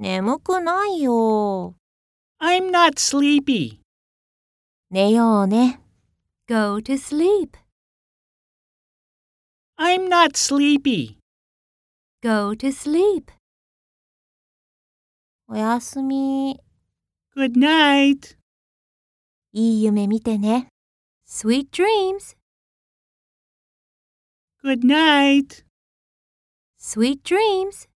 眠くないよ。I'm not sleepy. 寝ようね。Go to sleep. I'm not sleepy. Go to sleep. おやすみ。Good night. いい夢見てね。Sweet dreams. Good night. Sweet dreams.